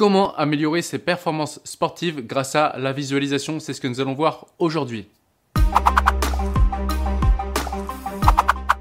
Comment améliorer ses performances sportives grâce à la visualisation? C'est ce que nous allons voir aujourd'hui.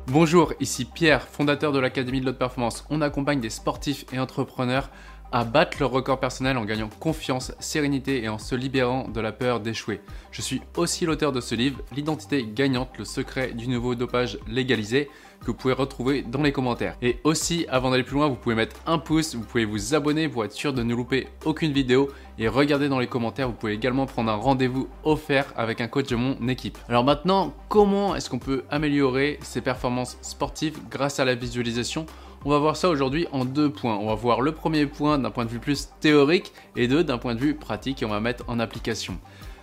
Bonjour, ici Pierre, fondateur de l'Académie de l'Haute Performance. On accompagne des sportifs et entrepreneurs à battre leur record personnel en gagnant confiance, sérénité et en se libérant de la peur d'échouer. Je suis aussi l'auteur de ce livre, L'identité gagnante, le secret du nouveau dopage légalisé, que vous pouvez retrouver dans les commentaires. Et aussi, avant d'aller plus loin, vous pouvez mettre un pouce, vous pouvez vous abonner pour être sûr de ne louper aucune vidéo et regardez dans les commentaires, vous pouvez également prendre un rendez-vous offert avec un coach de mon équipe. Alors maintenant, comment est-ce qu'on peut améliorer ses performances sportives grâce à la visualisation on va voir ça aujourd'hui en deux points. On va voir le premier point d'un point de vue plus théorique et deux d'un point de vue pratique et on va mettre en application.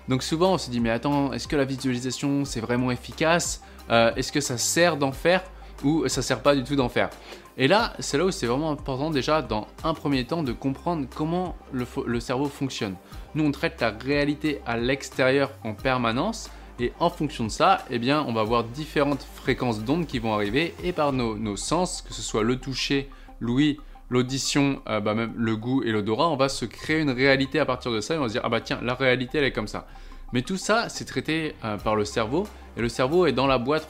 Donc souvent on se dit mais attends, est-ce que la visualisation c'est vraiment efficace? Euh, Est-ce que ça sert d'en faire ou ça sert pas du tout d'en faire? Et là c'est là où c'est vraiment important déjà dans un premier temps de comprendre comment le, le cerveau fonctionne. Nous on traite la réalité à l'extérieur en permanence et en fonction de ça, eh bien, on va avoir différentes fréquences d'ondes qui vont arriver et par nos, sens, que ce soit le toucher, l'ouïe, l'audition, euh, bah, même le goût et l'odorat, on va se créer une réalité à partir de ça et on va se dire ah bah tiens, la réalité elle est comme ça. Mais tout ça, c'est traité euh, par le cerveau et le cerveau est dans la boîte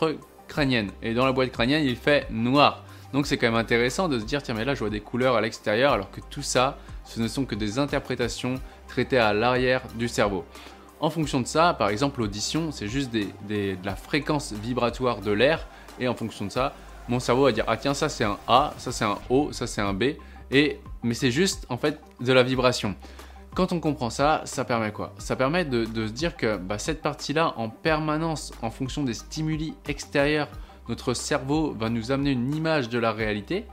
crânienne et dans la boîte crânienne, il fait noir. Donc c'est quand même intéressant de se dire tiens mais là je vois des couleurs à l'extérieur alors que tout ça, ce ne sont que des interprétations traitées à l'arrière du cerveau. En fonction de ça, par exemple, l'audition, c'est juste de la fréquence vibratoire de l'air. Et en fonction de ça, mon cerveau va dire Ah, tiens, ça c'est un A, ça c'est un O, ça c'est un B. Et, mais c'est juste en fait de la vibration. Quand on comprend ça, ça permet quoi? Ça permet de, se dire que bah, cette partie-là, en permanence, en fonction des stimuli extérieurs, notre cerveau va nous amener une image de la réalité.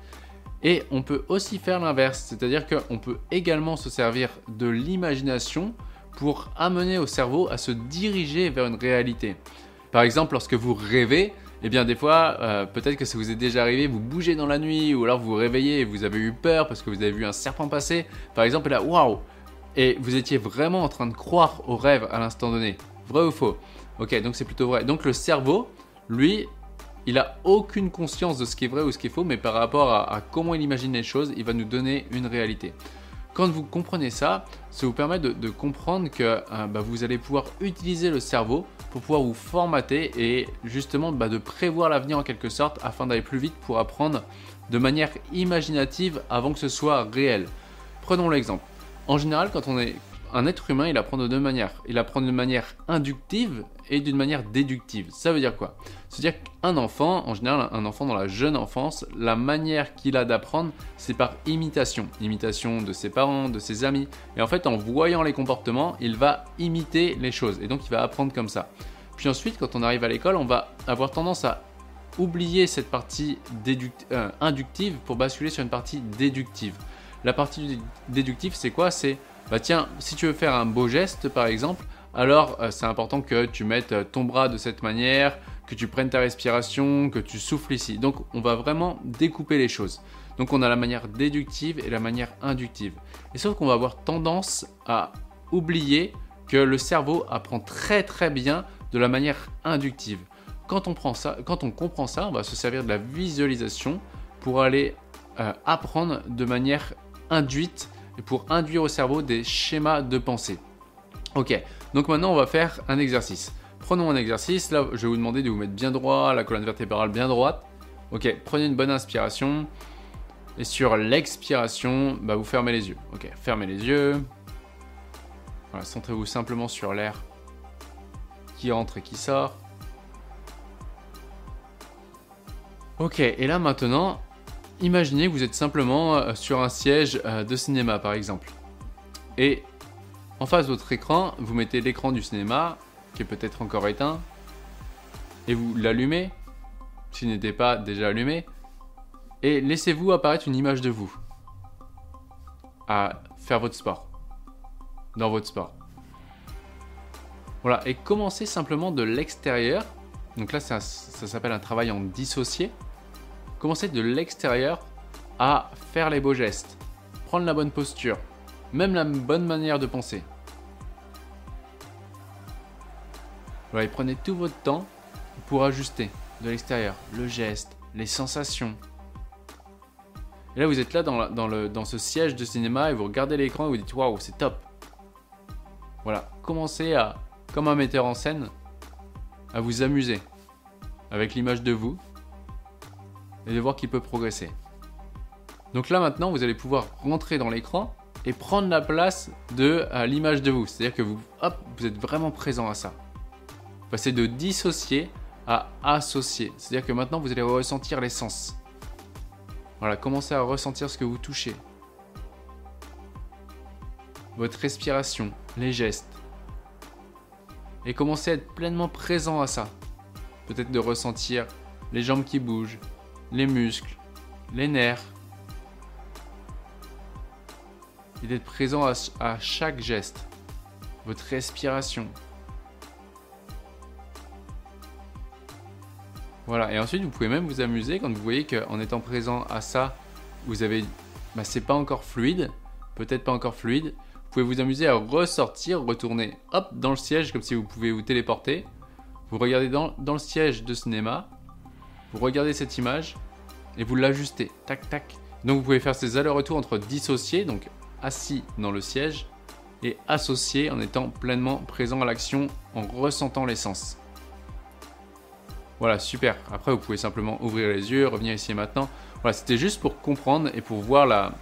Et on peut aussi faire l'inverse, c'est-à-dire qu'on peut également se servir de l'imagination pour amener au cerveau à se diriger vers une réalité. Par exemple, lorsque vous rêvez, eh bien des fois, euh, peut-être que ça vous est déjà arrivé, vous bougez dans la nuit, ou alors vous vous réveillez et vous avez eu peur parce que vous avez vu un serpent passer, par exemple, et là, waouh Et vous étiez vraiment en train de croire au rêve à l'instant donné. Vrai ou faux? Ok, donc c'est plutôt vrai. Donc le cerveau, lui, il a aucune conscience de ce qui est vrai ou ce qui est faux, mais par rapport à comment il imagine les choses, il va nous donner une réalité. Quand vous comprenez ça, ça vous permet de, comprendre que euh, bah, vous allez pouvoir utiliser le cerveau pour pouvoir vous formater et justement bah, de prévoir l'avenir en quelque sorte afin d'aller plus vite pour apprendre de manière imaginative avant que ce soit réel. Prenons l'exemple. En général, quand on est un être humain, il apprend de deux manières. Il apprend d'une manière inductive et d'une manière déductive. Ça veut dire quoi? C'est-à-dire qu'un enfant, en général un enfant dans la jeune enfance, la manière qu'il a d'apprendre, c'est par imitation. Imitation de ses parents, de ses amis. Et en fait, en voyant les comportements, il va imiter les choses. Et donc, il va apprendre comme ça. Puis ensuite, quand on arrive à l'école, on va avoir tendance à oublier cette partie euh, inductive pour basculer sur une partie déductive. La partie déductive, c'est quoi? C'est bah tiens, si tu veux faire un beau geste par exemple, alors euh, c'est important que tu mettes euh, ton bras de cette manière, que tu prennes ta respiration, que tu souffles ici. Donc on va vraiment découper les choses. Donc on a la manière déductive et la manière inductive. Et sauf qu'on va avoir tendance à oublier que le cerveau apprend très très bien de la manière inductive. Quand on, prend ça, quand on comprend ça, on va se servir de la visualisation pour aller euh, apprendre de manière induite et pour induire au cerveau des schémas de pensée. Ok, donc maintenant on va faire un exercice. Prenons un exercice, là je vais vous demander de vous mettre bien droit, la colonne vertébrale bien droite. Ok, prenez une bonne inspiration. Et sur l'expiration, bah, vous fermez les yeux. Ok, fermez les yeux. Voilà, centrez-vous simplement sur l'air qui entre et qui sort. Ok, et là maintenant, Imaginez que vous êtes simplement euh, sur un siège euh, de cinéma par exemple. Et en face de votre écran, vous mettez l'écran du cinéma, qui est peut-être encore éteint, et vous l'allumez, s'il n'était pas déjà allumé, et laissez-vous apparaître une image de vous à faire votre sport, dans votre sport. Voilà, et commencez simplement de l'extérieur. Donc là, ça, ça s'appelle un travail en dissocié commencer de l'extérieur à faire les beaux gestes, prendre la bonne posture, même la bonne manière de penser. Voilà, prenez tout votre temps pour ajuster de l'extérieur le geste, les sensations. Et là, vous êtes là dans, dans, le, dans ce siège de cinéma et vous regardez l'écran et vous dites waouh, c'est top. Voilà, commencez à, comme un metteur en scène, à vous amuser avec l'image de vous et de voir qu'il peut progresser. Donc là maintenant, vous allez pouvoir rentrer dans l'écran et prendre la place de l'image de vous. C'est-à-dire que vous, hop, vous êtes vraiment présent à ça. Passez de dissocier à associer. C'est-à-dire que maintenant, vous allez ressentir l'essence. Voilà, commencez à ressentir ce que vous touchez. Votre respiration, les gestes. Et commencez à être pleinement présent à ça. Peut-être de ressentir les jambes qui bougent, les muscles, les nerfs. Et d'être présent à, chaque geste. Votre respiration. Voilà, et ensuite vous pouvez même vous amuser quand vous voyez qu'en étant présent à ça, vous avez. Bah, c'est pas encore fluide, peut-être pas encore fluide. Vous pouvez vous amuser à ressortir, retourner hop dans le siège comme si vous pouvez vous téléporter. Vous regardez dans, dans le siège de cinéma, vous regardez cette image et vous l'ajustez. Tac, tac. Donc vous pouvez faire ces allers-retours entre dissociés, donc assis dans le siège, et associé en étant pleinement présent à l'action, en ressentant l'essence. Voilà, super. Après, vous pouvez simplement ouvrir les yeux, revenir ici et maintenant. Voilà, c'était juste pour comprendre et pour voir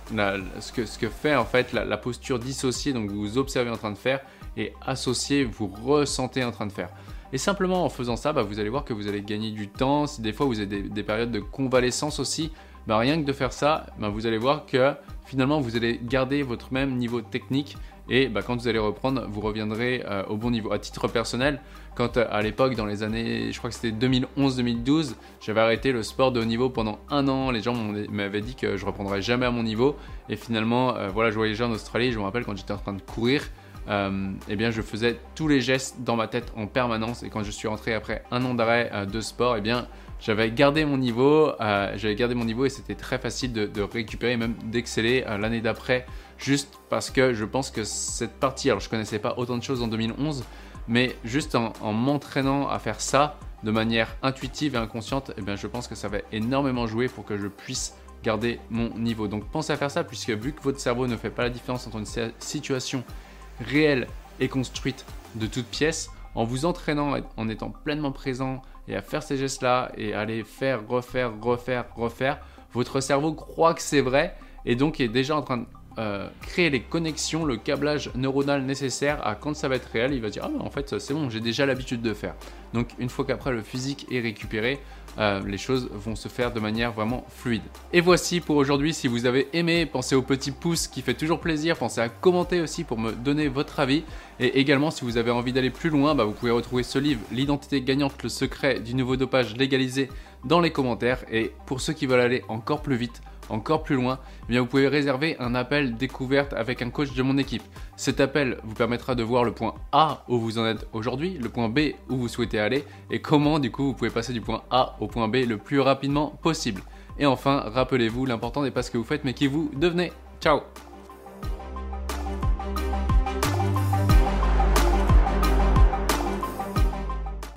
ce, que, ce, que, fait en fait la, posture dissociée, donc vous observez en train de faire, et associé, vous ressentez en train de faire. Et simplement en faisant ça, bah, vous allez voir que vous allez gagner du temps. Si des fois vous avez des, périodes de convalescence aussi, bah, rien que de faire ça, bah, vous allez voir que finalement vous allez garder votre même niveau technique et quand vous allez reprendre, vous reviendrez euh, au bon niveau. À titre personnel, quand euh, à l'époque, dans les années, je crois que c'était 2011-2012, j'avais arrêté le sport de haut niveau pendant un an. Les gens m'avaient dit que je reprendrais jamais à mon niveau. Et finalement, euh, voilà, je voyageais en Australie. Je me rappelle quand j'étais en train de courir, eh bien, je faisais tous les gestes dans ma tête en permanence. Et quand je suis rentré après un an d'arrêt de sport, eh bien, j'avais gardé mon niveau, j'avais gardé mon niveau et c'était très facile de, récupérer, même d'exceller l'année d'après juste parce que je pense que cette partie, alors je connaissais pas autant de choses en 2011, mais juste en, m'entraînant à faire ça de manière intuitive et inconsciente, eh bien je pense que ça va énormément jouer pour que je puisse garder mon niveau. Donc pensez à faire ça puisque vu que votre cerveau ne fait pas la différence entre une situation réelle et construite de toutes pièces, en vous entraînant, en étant pleinement présent et à faire ces gestes-là et à les faire, refaire, refaire, refaire, votre cerveau croit que c'est vrai et donc est déjà en train de euh, créer les connexions, le câblage neuronal nécessaire à quand ça va être réel, il va dire ah en fait c'est bon, j'ai déjà l'habitude de faire. Donc une fois qu'après le physique est récupéré, euh, les choses vont se faire de manière vraiment fluide. Et voici pour aujourd'hui, si vous avez aimé, pensez au petit pouce qui fait toujours plaisir, pensez à commenter aussi pour me donner votre avis. Et également si vous avez envie d'aller plus loin, bah, vous pouvez retrouver ce livre, L'identité gagnante, le secret du nouveau dopage légalisé dans les commentaires. Et pour ceux qui veulent aller encore plus vite, encore plus loin, eh vous pouvez réserver un appel découverte avec un coach de mon équipe. Cet appel vous permettra de voir le point A où vous en êtes aujourd'hui, le point B où vous souhaitez aller et comment du coup vous pouvez passer du point A au point B le plus rapidement possible. Et enfin, rappelez-vous, l'important n'est pas ce que vous faites mais qui vous devenez. Ciao